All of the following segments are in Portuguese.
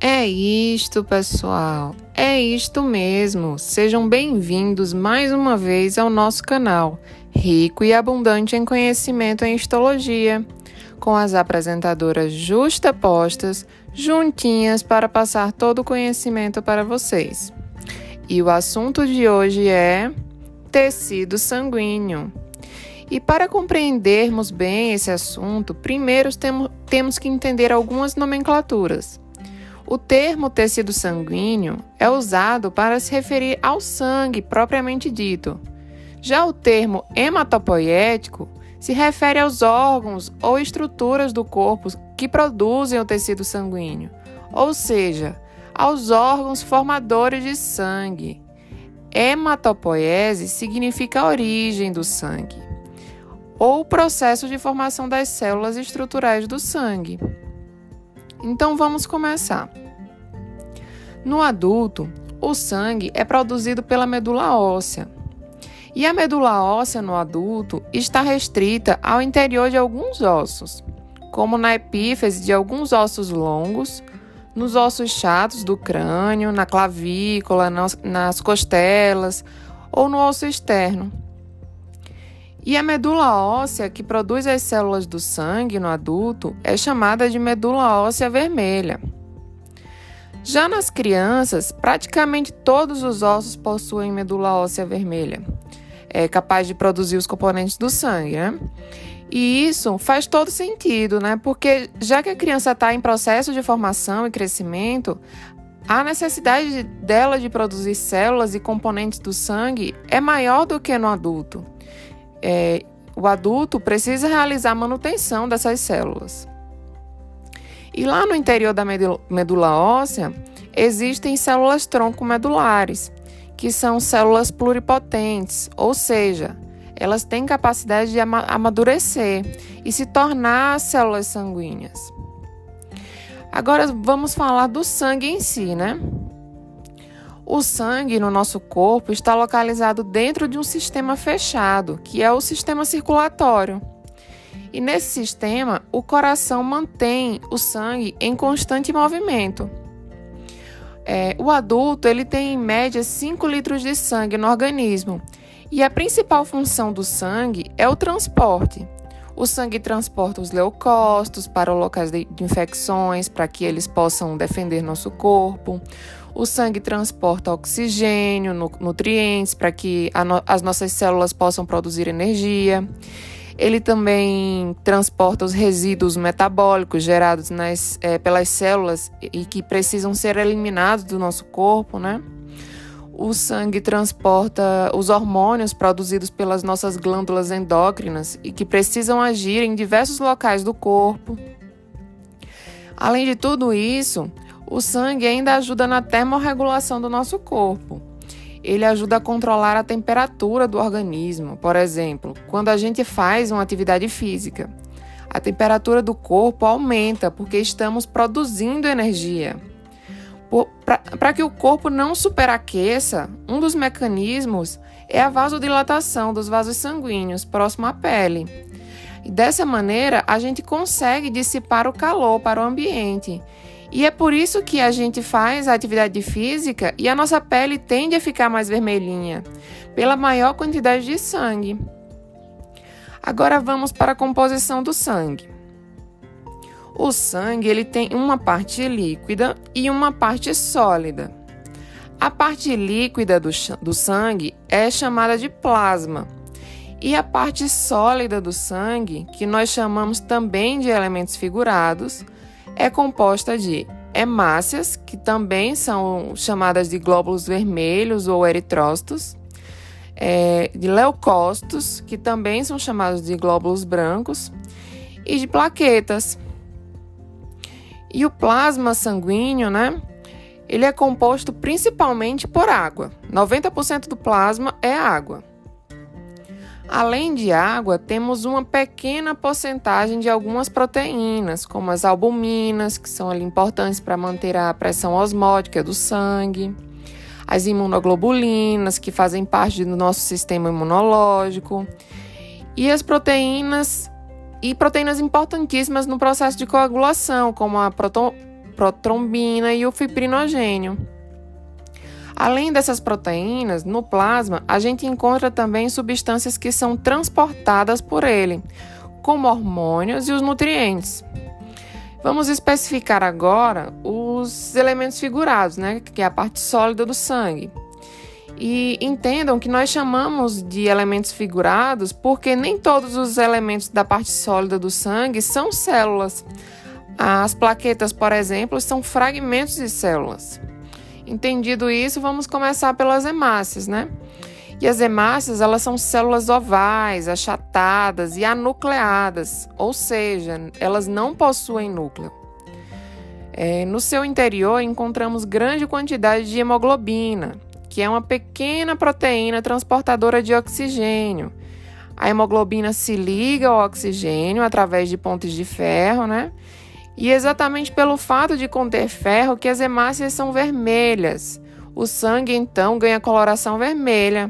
É isto, pessoal. É isto mesmo. Sejam bem-vindos mais uma vez ao nosso canal, rico e abundante em conhecimento em histologia, com as apresentadoras justapostas, juntinhas para passar todo o conhecimento para vocês. E o assunto de hoje é tecido sanguíneo. E para compreendermos bem esse assunto, primeiro temos que entender algumas nomenclaturas. O termo tecido sanguíneo é usado para se referir ao sangue propriamente dito. Já o termo hematopoético se refere aos órgãos ou estruturas do corpo que produzem o tecido sanguíneo, ou seja, aos órgãos formadores de sangue. Hematopoese significa a origem do sangue, ou o processo de formação das células estruturais do sangue. Então vamos começar. No adulto, o sangue é produzido pela medula óssea. E a medula óssea no adulto está restrita ao interior de alguns ossos, como na epífise de alguns ossos longos, nos ossos chatos do crânio, na clavícula, nas costelas ou no osso externo. E a medula óssea que produz as células do sangue no adulto é chamada de medula óssea vermelha. Já nas crianças, praticamente todos os ossos possuem medula óssea vermelha, é capaz de produzir os componentes do sangue, né? E isso faz todo sentido, né? Porque já que a criança está em processo de formação e crescimento, a necessidade dela de produzir células e componentes do sangue é maior do que no adulto é, o adulto precisa realizar a manutenção dessas células. E lá no interior da medula óssea existem células tronco medulares, que são células pluripotentes, ou seja, elas têm capacidade de amadurecer e se tornar células sanguíneas. Agora vamos falar do sangue em si, né? O sangue no nosso corpo está localizado dentro de um sistema fechado, que é o sistema circulatório. E nesse sistema, o coração mantém o sangue em constante movimento. É, o adulto ele tem em média 5 litros de sangue no organismo e a principal função do sangue é o transporte. O sangue transporta os leucócitos para locais de infecções, para que eles possam defender nosso corpo. O sangue transporta oxigênio, nutrientes para que no, as nossas células possam produzir energia. Ele também transporta os resíduos metabólicos gerados nas, é, pelas células e que precisam ser eliminados do nosso corpo, né? O sangue transporta os hormônios produzidos pelas nossas glândulas endócrinas e que precisam agir em diversos locais do corpo. Além de tudo isso, o sangue ainda ajuda na termorregulação do nosso corpo. Ele ajuda a controlar a temperatura do organismo. Por exemplo, quando a gente faz uma atividade física, a temperatura do corpo aumenta porque estamos produzindo energia. Para que o corpo não superaqueça, um dos mecanismos é a vasodilatação dos vasos sanguíneos próximo à pele. Dessa maneira, a gente consegue dissipar o calor para o ambiente e é por isso que a gente faz a atividade física e a nossa pele tende a ficar mais vermelhinha, pela maior quantidade de sangue. Agora vamos para a composição do sangue. O sangue ele tem uma parte líquida e uma parte sólida. A parte líquida do, do sangue é chamada de plasma. E a parte sólida do sangue, que nós chamamos também de elementos figurados, é composta de hemácias, que também são chamadas de glóbulos vermelhos ou eritrócitos, é, de leucócitos, que também são chamados de glóbulos brancos, e de plaquetas. E o plasma sanguíneo, né? Ele é composto principalmente por água. 90% do plasma é água. Além de água, temos uma pequena porcentagem de algumas proteínas, como as albuminas, que são ali importantes para manter a pressão osmótica do sangue, as imunoglobulinas, que fazem parte do nosso sistema imunológico, e as proteínas e proteínas importantíssimas no processo de coagulação, como a proto protrombina e o fibrinogênio. Além dessas proteínas, no plasma a gente encontra também substâncias que são transportadas por ele, como hormônios e os nutrientes. Vamos especificar agora os elementos figurados, né, que é a parte sólida do sangue. E entendam que nós chamamos de elementos figurados porque nem todos os elementos da parte sólida do sangue são células. As plaquetas, por exemplo, são fragmentos de células. Entendido isso, vamos começar pelas hemácias, né? E as hemácias, elas são células ovais, achatadas e anucleadas, ou seja, elas não possuem núcleo. É, no seu interior encontramos grande quantidade de hemoglobina, que é uma pequena proteína transportadora de oxigênio. A hemoglobina se liga ao oxigênio através de pontes de ferro, né? E exatamente pelo fato de conter ferro que as hemácias são vermelhas. O sangue então ganha coloração vermelha,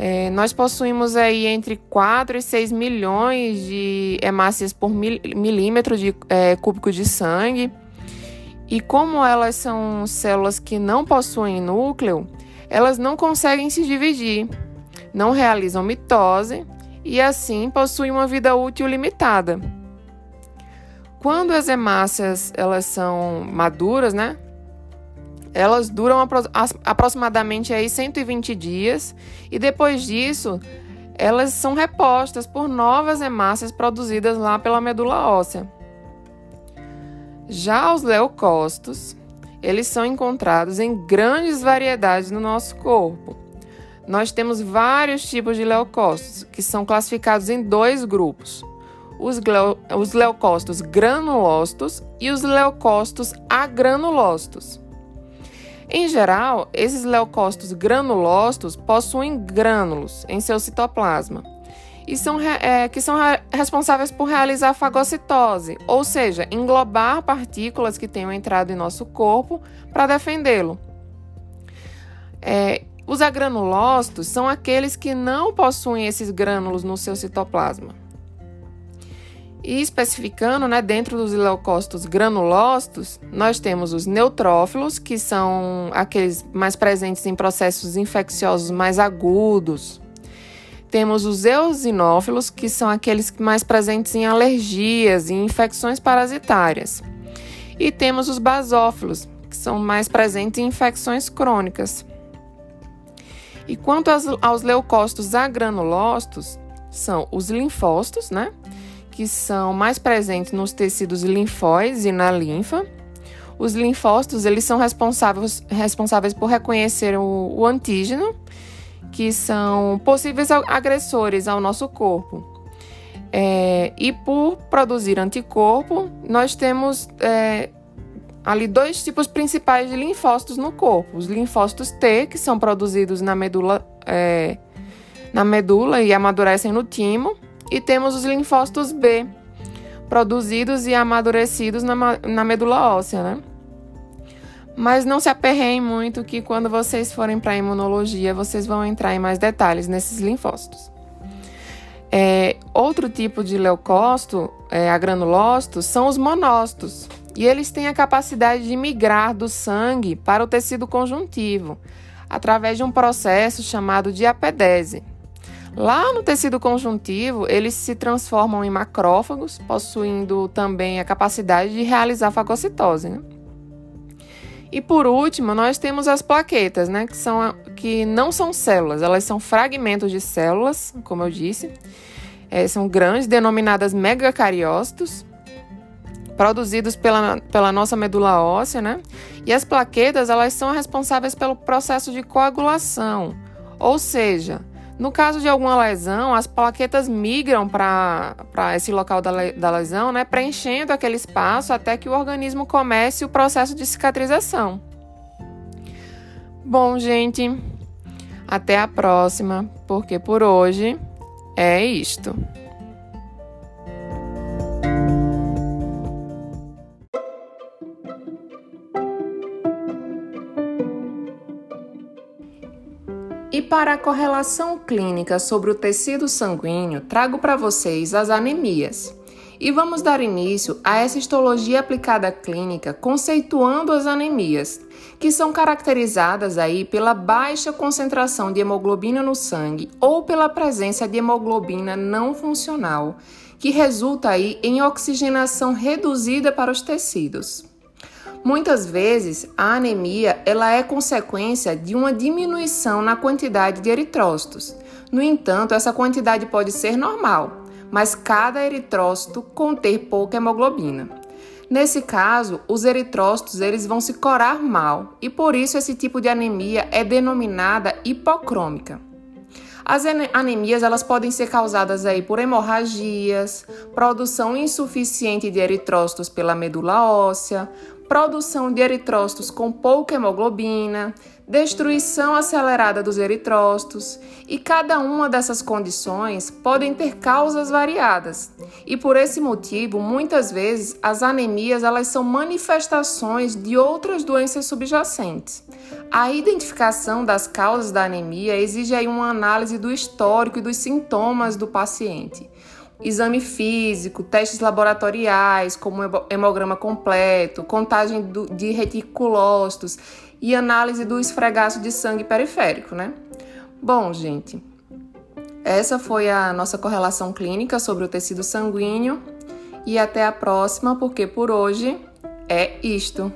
é, nós possuímos aí entre 4 e 6 milhões de hemácias por mil, milímetro de é, cúbico de sangue. E como elas são células que não possuem núcleo, elas não conseguem se dividir, não realizam mitose e assim possuem uma vida útil limitada. Quando as hemácias elas são maduras, né? Elas duram apro aproximadamente aí 120 dias e depois disso elas são repostas por novas hemácias produzidas lá pela medula óssea. Já os leucócitos, eles são encontrados em grandes variedades no nosso corpo. Nós temos vários tipos de leucócitos, que são classificados em dois grupos: os, os leucócitos granulócitos e os leucócitos agranulócitos. Em geral, esses leucócitos granulócitos possuem grânulos em seu citoplasma e são, é, que são responsáveis por realizar a fagocitose, ou seja, englobar partículas que tenham entrado em nosso corpo para defendê-lo. É, os agranulócitos são aqueles que não possuem esses grânulos no seu citoplasma. E especificando, né, dentro dos leucócitos granulócitos, nós temos os neutrófilos, que são aqueles mais presentes em processos infecciosos mais agudos. Temos os eosinófilos, que são aqueles mais presentes em alergias e infecções parasitárias. E temos os basófilos, que são mais presentes em infecções crônicas. E quanto aos, aos leucócitos agranulócitos, são os linfócitos, né? Que são mais presentes nos tecidos linfóides e na linfa. Os linfócitos eles são responsáveis, responsáveis por reconhecer o, o antígeno, que são possíveis agressores ao nosso corpo. É, e por produzir anticorpo, nós temos é, ali dois tipos principais de linfócitos no corpo: os linfócitos T, que são produzidos na medula, é, na medula e amadurecem no timo, e temos os linfócitos B, produzidos e amadurecidos na, na medula óssea, né? Mas não se aperreiem muito que quando vocês forem para a imunologia, vocês vão entrar em mais detalhes nesses linfócitos. É, outro tipo de leucócito, é, agranulócitos, são os monócitos. E eles têm a capacidade de migrar do sangue para o tecido conjuntivo, através de um processo chamado de apedese. Lá no tecido conjuntivo, eles se transformam em macrófagos, possuindo também a capacidade de realizar fagocitose. Né? E por último, nós temos as plaquetas, né, que, são, que não são células, elas são fragmentos de células, como eu disse. É, são grandes, denominadas megacariócitos, produzidos pela, pela nossa medula óssea, né? E as plaquetas, elas são responsáveis pelo processo de coagulação, ou seja, no caso de alguma lesão, as plaquetas migram para esse local da, da lesão, né, preenchendo aquele espaço até que o organismo comece o processo de cicatrização. Bom, gente, até a próxima, porque por hoje é isto. E para a correlação clínica sobre o tecido sanguíneo, trago para vocês as anemias. E vamos dar início a essa histologia aplicada clínica, conceituando as anemias, que são caracterizadas aí pela baixa concentração de hemoglobina no sangue ou pela presença de hemoglobina não funcional, que resulta aí em oxigenação reduzida para os tecidos. Muitas vezes, a anemia ela é consequência de uma diminuição na quantidade de eritrócitos. No entanto, essa quantidade pode ser normal, mas cada eritrócito conter pouca hemoglobina. Nesse caso, os eritrócitos eles vão se corar mal e por isso esse tipo de anemia é denominada hipocrômica. As anemias elas podem ser causadas aí por hemorragias, produção insuficiente de eritrócitos pela medula óssea, produção de eritrócitos com pouca hemoglobina, destruição acelerada dos eritrócitos, e cada uma dessas condições podem ter causas variadas. E por esse motivo, muitas vezes as anemias elas são manifestações de outras doenças subjacentes. A identificação das causas da anemia exige aí uma análise do histórico e dos sintomas do paciente exame físico, testes laboratoriais, como hemograma completo, contagem de reticulócitos e análise do esfregaço de sangue periférico, né? Bom, gente, essa foi a nossa correlação clínica sobre o tecido sanguíneo e até a próxima, porque por hoje é isto.